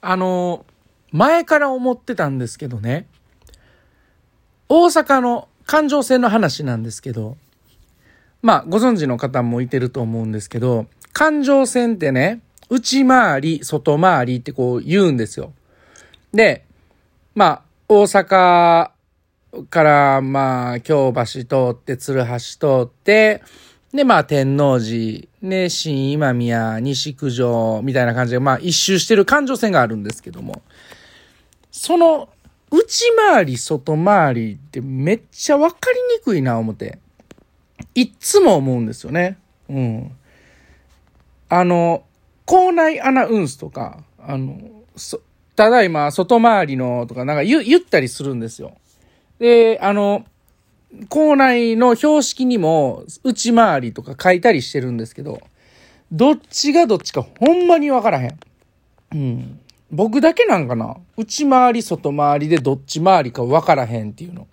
あの、前から思ってたんですけどね、大阪の環状線の話なんですけど、まあ、ご存知の方もいてると思うんですけど、環状線ってね、内回り、外回りってこう言うんですよ。で、まあ、大阪から、まあ、京橋通って、鶴橋通って、で、まあ、天王寺、ね、新今宮、西九条、みたいな感じで、まあ、一周してる環状線があるんですけども、その、内回り、外回りってめっちゃわかりにくいな、思って。いっつも思うんですよね。うん。あの、校内アナウンスとか、あの、ただいま外回りのとかなんか言ったりするんですよ。で、あの、校内の標識にも内回りとか書いたりしてるんですけど、どっちがどっちかほんまにわからへん。うん。僕だけなんかな内回り、外回りでどっち回りかわからへんっていうの。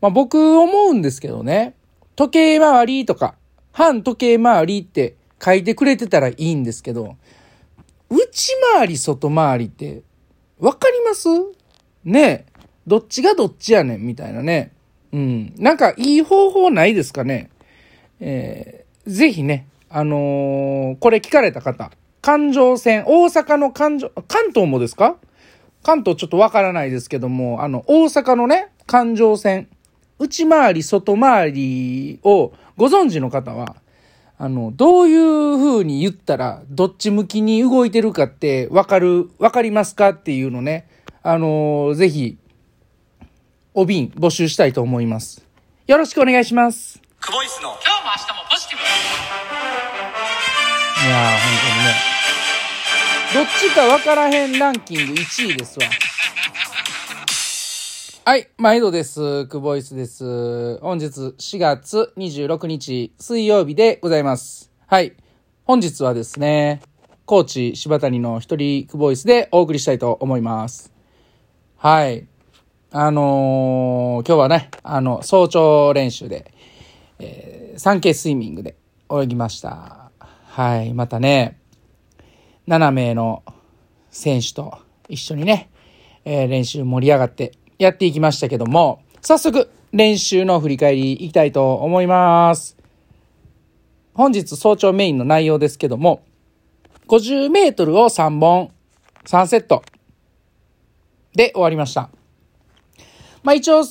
まあ僕思うんですけどね。時計回りとか、反時計回りって書いてくれてたらいいんですけど、内回り、外回りって、わかります？ねえ。どっちがどっちやねんみたいなね。うん。なんかいい方法ないですかね？えー、ぜひね、あのー、これ聞かれた方、環状線、大阪の環状、関東もですか？関東ちょっとわからないですけども、あの、大阪のね、環状線、内回り、外回りをご存知の方は、あの、どういう風に言ったら、どっち向きに動いてるかってわかる、わかりますかっていうのね、あのー、ぜひ、お瓶募集したいと思います。よろしくお願いします。クボイスの今日も明日もポジティブいやー、本当にね。どっちかわからへんランキング1位ですわ。はい、毎度です。クボイスです。本日4月26日水曜日でございます。はい。本日はですね、高知柴谷の一人クボイスでお送りしたいと思います。はい。あのー、今日はね、あの、早朝練習で、えー、産経スイミングで泳ぎました。はい。またね、7名の選手と一緒にね、えー、練習盛り上がってやっていきましたけども、早速練習の振り返りいきたいと思います。本日早朝メインの内容ですけども、50メートルを3本、3セットで終わりました。まあ一応、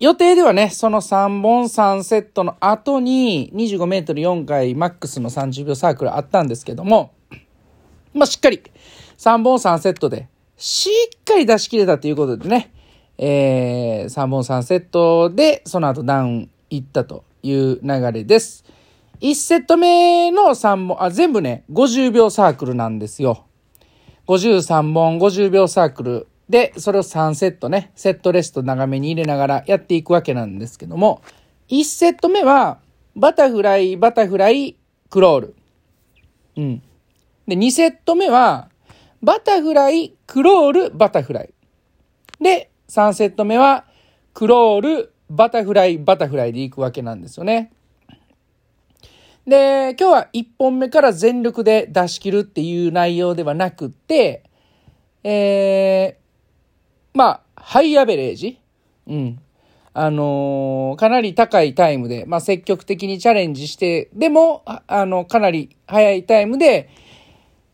予定ではね、その3本3セットの後に25メートル4回マックスの30秒サークルあったんですけども、まあしっかり3本3セットでしっかり出し切れたということでね、えー、3本3セットで、その後ダウン行ったという流れです。1セット目の3本、あ、全部ね、50秒サークルなんですよ。53本50秒サークルで、それを3セットね、セットレスト長めに入れながらやっていくわけなんですけども、1セット目は、バタフライ、バタフライ、クロール。うん。で、2セット目は、バタフライ、クロール、バタフライ。で、3セット目は、クロール、バタフライ、バタフライでいくわけなんですよね。で、今日は1本目から全力で出し切るっていう内容ではなくって、えー、まあ、ハイアベレージ？うん。あのー、かなり高いタイムで、まあ、積極的にチャレンジして、でも、あの、かなり早いタイムで、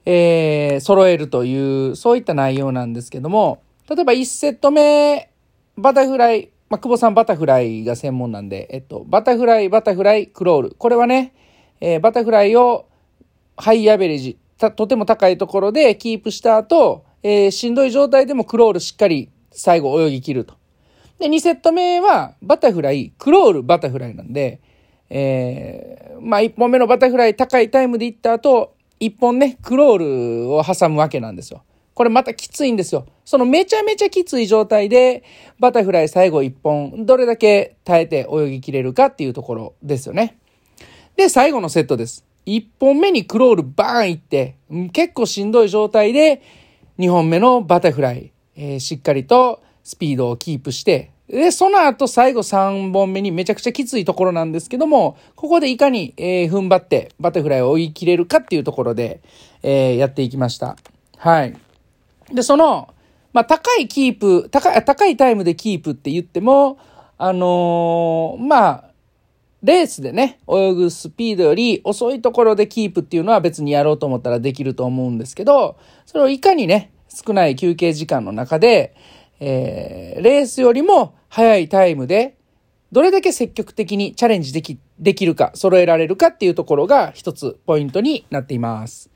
えー、揃えるという、そういった内容なんですけども、例えば1セット目、バタフライ、まあ、久保さんバタフライが専門なんで、えっと、バタフライ、バタフライ、クロール。これはね、えー、バタフライをハイアベレージ、とても高いところでキープした後、えー、しんどい状態でもクロールしっかり最後泳ぎ切ると。で、2セット目はバタフライ、クロール、バタフライなんで、えー、まあ1本目のバタフライ高いタイムで行った後、1本ね、クロールを挟むわけなんですよ。これまたきついんですよ。そのめちゃめちゃきつい状態で、バタフライ最後1本、どれだけ耐えて泳ぎ切れるかっていうところですよね。で、最後のセットです。1本目にクロールバーンいって、結構しんどい状態で、2本目のバタフライ、えー、しっかりとスピードをキープして、で、その後最後3本目にめちゃくちゃきついところなんですけども、ここでいかに、えー、踏ん張ってバタフライを追い切れるかっていうところで、えー、やっていきました。はい。で、その、まあ、高いキープ、高い、高いタイムでキープって言っても、あのーまあ、レースでね、泳ぐスピードより遅いところでキープっていうのは別にやろうと思ったらできると思うんですけど、それをいかにね、少ない休憩時間の中で、えー、レースよりも速いタイムで、どれだけ積極的にチャレンジでき、できるか、揃えられるかっていうところが一つポイントになっています。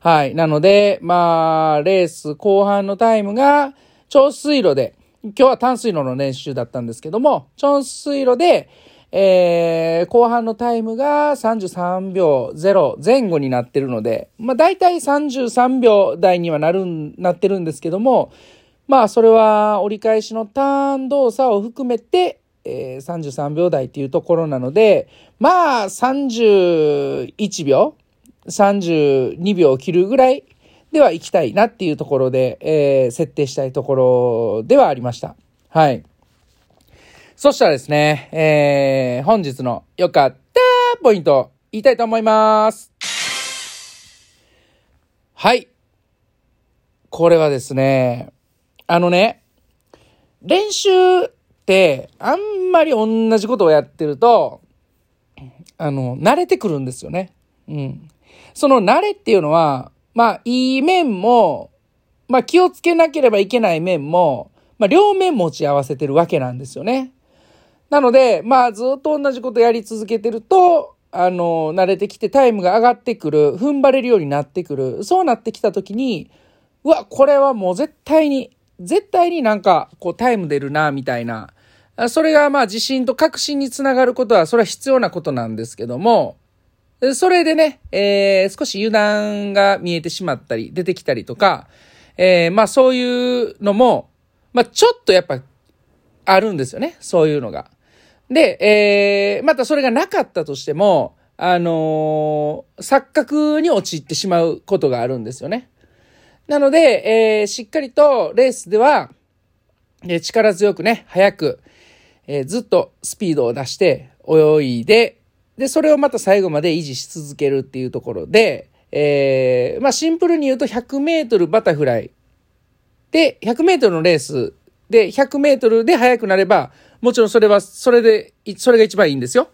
はい。なので、まあ、レース後半のタイムが、超水路で、今日は淡水路の練習だったんですけども、超水路で、えー、後半のタイムが33秒0前後になってるので、まあ大体33秒台にはなる、なってるんですけども、まあそれは折り返しのターン動作を含めて、えー、33秒台っていうところなので、まあ31秒 ?32 秒を切るぐらいでは行きたいなっていうところで、えー、設定したいところではありました。はい。そしたらですね、えー、本日の良かったポイント言いたいと思います。はい。これはですね、あのね、練習ってあんまり同じことをやってると、あの、慣れてくるんですよね。うん。その慣れっていうのは、まあ、いい面も、まあ、気をつけなければいけない面も、まあ、両面持ち合わせてるわけなんですよね。なので、まあ、ずっと同じことやり続けてると、あの、慣れてきてタイムが上がってくる、踏ん張れるようになってくる。そうなってきたときに、うわ、これはもう絶対に、絶対になんか、こう、タイム出るな、みたいな。それがまあ、自信と確信につながることは、それは必要なことなんですけども、それでね、えー、少し油断が見えてしまったり、出てきたりとか、えー、まあそういうのも、まあちょっとやっぱあるんですよね。そういうのが。で、えー、またそれがなかったとしても、あのー錯覚に陥ってしまうことがあるんですよね。なので、えーしっかりとレースでは、え力強くね、早く、えーずっとスピードを出して泳いで、で、それをまた最後まで維持し続けるっていうところで、えーまあシンプルに言うと100メートルバタフライ。で、100メートルのレースで、100メートルで速くなれば、もちろんそれは、それで、それが一番いいんですよ。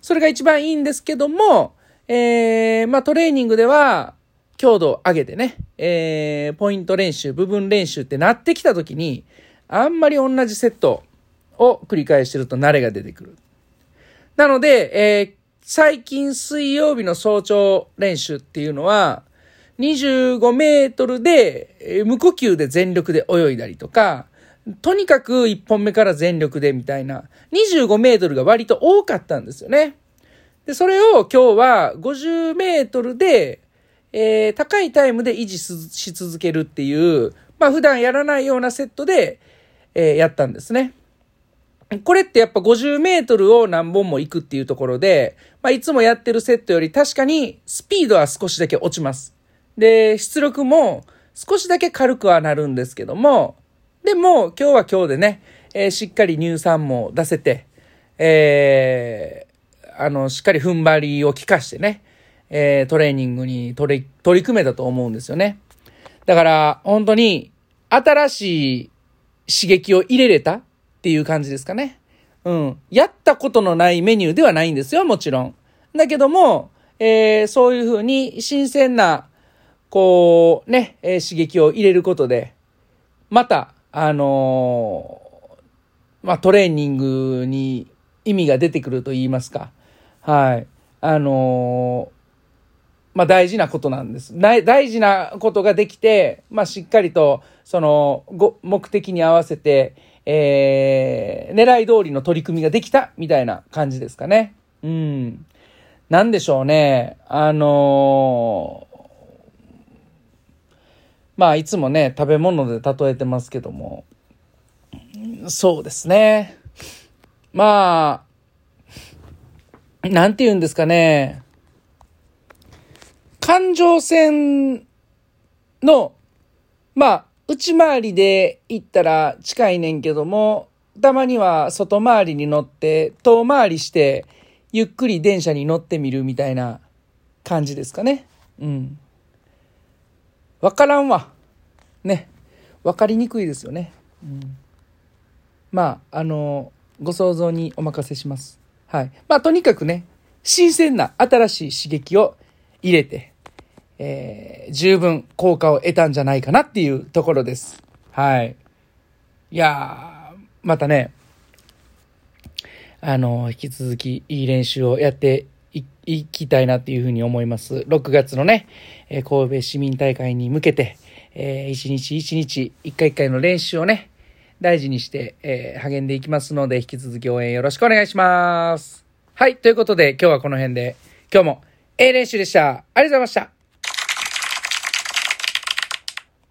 それが一番いいんですけども、えー、まあトレーニングでは、強度を上げてね、えー、ポイント練習、部分練習ってなってきたときに、あんまり同じセットを繰り返してると慣れが出てくる。なので、えー最近水曜日の早朝練習っていうのは、25メートルで、無呼吸で全力で泳いだりとか、とにかく1本目から全力でみたいな、25メートルが割と多かったんですよね。で、それを今日は50メートルで、えー高いタイムで維持し続けるっていう、まあ普段やらないようなセットで、えーやったんですね。これってやっぱ50メートルを何本も行くっていうところで、まあ、いつもやってるセットより確かにスピードは少しだけ落ちます。で、出力も少しだけ軽くはなるんですけども、でも今日は今日でね、えーしっかり乳酸も出せて、えーあの、しっかり踏ん張りを効かしてね、えートレーニングに取り、取り組めたと思うんですよね。だから、本当に新しい刺激を入れれたっていう感じですかね。うん。やったことのないメニューではないんですよ、もちろん。だけども、えーそういうふうに新鮮な、こう、ね、え刺激を入れることで、また、あのまあ、トレーニングに意味が出てくると言いますか。はい。あのまあ大事なことなんです。大事なことができて、まあしっかりと、その、ご、目的に合わせて、えー、狙い通りの取り組みができた、みたいな感じですかね。うん。なんでしょうね。あのーまあいつもね、食べ物で例えてますけども、そうですね。まあ、なんて言うんですかね。環状線の、まあ、内回りで行ったら近いねんけども、たまには外回りに乗って、遠回りして、ゆっくり電車に乗ってみるみたいな感じですかね。うん。わからんわ。ね。分かりにくいですよね。うん、まあ、あの、ご想像にお任せします。はい。まあ、とにかくね、新鮮な新しい刺激を入れて、えー十分効果を得たんじゃないかなっていうところです。はい。いやー、またね、あの、引き続きいい練習をやっていきたいなっていうふうに思います。6月のね、えー神戸市民大会に向けて、えー一日一日、一回一回の練習をね、大事にして、えー励んでいきますので、引き続き応援よろしくお願いします。はい、ということで今日はこの辺で、今日も、ええ練習でした。ありがとうございました。